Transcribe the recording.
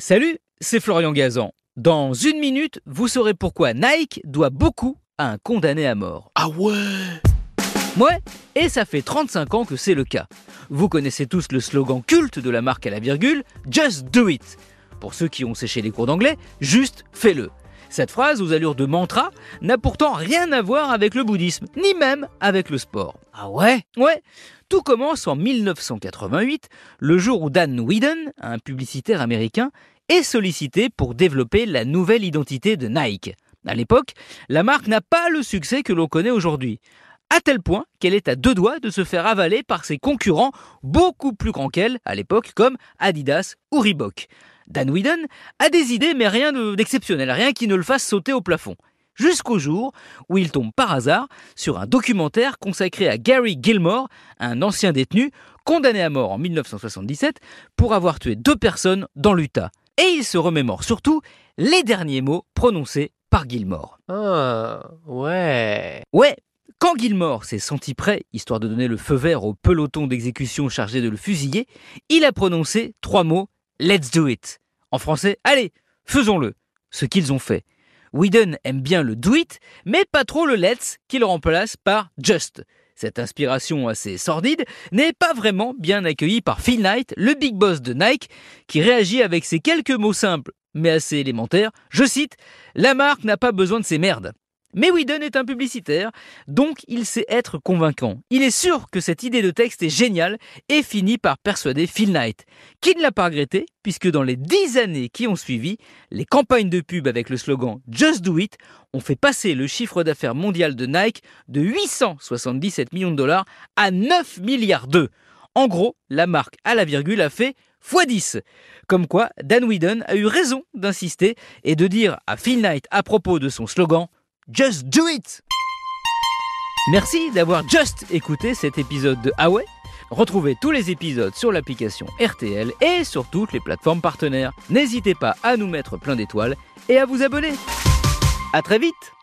Salut, c'est Florian Gazan. Dans une minute, vous saurez pourquoi Nike doit beaucoup à un condamné à mort. Ah ouais Ouais, et ça fait 35 ans que c'est le cas. Vous connaissez tous le slogan culte de la marque à la virgule, Just Do It. Pour ceux qui ont séché les cours d'anglais, juste fais-le. Cette phrase aux allures de mantra n'a pourtant rien à voir avec le bouddhisme, ni même avec le sport. Ah ouais? Ouais, tout commence en 1988, le jour où Dan Whedon, un publicitaire américain, est sollicité pour développer la nouvelle identité de Nike. À l'époque, la marque n'a pas le succès que l'on connaît aujourd'hui, à tel point qu'elle est à deux doigts de se faire avaler par ses concurrents beaucoup plus grands qu'elle à l'époque, comme Adidas ou Reebok. Dan Whedon a des idées, mais rien d'exceptionnel, rien qui ne le fasse sauter au plafond. Jusqu'au jour où il tombe par hasard sur un documentaire consacré à Gary Gilmore, un ancien détenu condamné à mort en 1977 pour avoir tué deux personnes dans l'Utah. Et il se remémore surtout les derniers mots prononcés par Gilmore. Ah, ouais. Ouais, quand Gilmore s'est senti prêt, histoire de donner le feu vert au peloton d'exécution chargé de le fusiller, il a prononcé trois mots Let's do it. En français, allez, faisons-le. Ce qu'ils ont fait. Whedon aime bien le do it, mais pas trop le let's qu'il remplace par just. Cette inspiration assez sordide n'est pas vraiment bien accueillie par Phil Knight, le big boss de Nike, qui réagit avec ces quelques mots simples mais assez élémentaires. Je cite La marque n'a pas besoin de ces merdes. Mais Whedon est un publicitaire, donc il sait être convaincant. Il est sûr que cette idée de texte est géniale et finit par persuader Phil Knight, qui ne l'a pas regretté, puisque dans les dix années qui ont suivi, les campagnes de pub avec le slogan Just Do It ont fait passer le chiffre d'affaires mondial de Nike de 877 millions de dollars à 9 milliards d'euros. En gros, la marque à la virgule a fait x10. Comme quoi, Dan Whedon a eu raison d'insister et de dire à Phil Knight à propos de son slogan Just do it Merci d'avoir just écouté cet épisode de Ah Retrouvez tous les épisodes sur l'application RTL et sur toutes les plateformes partenaires. N'hésitez pas à nous mettre plein d'étoiles et à vous abonner. A très vite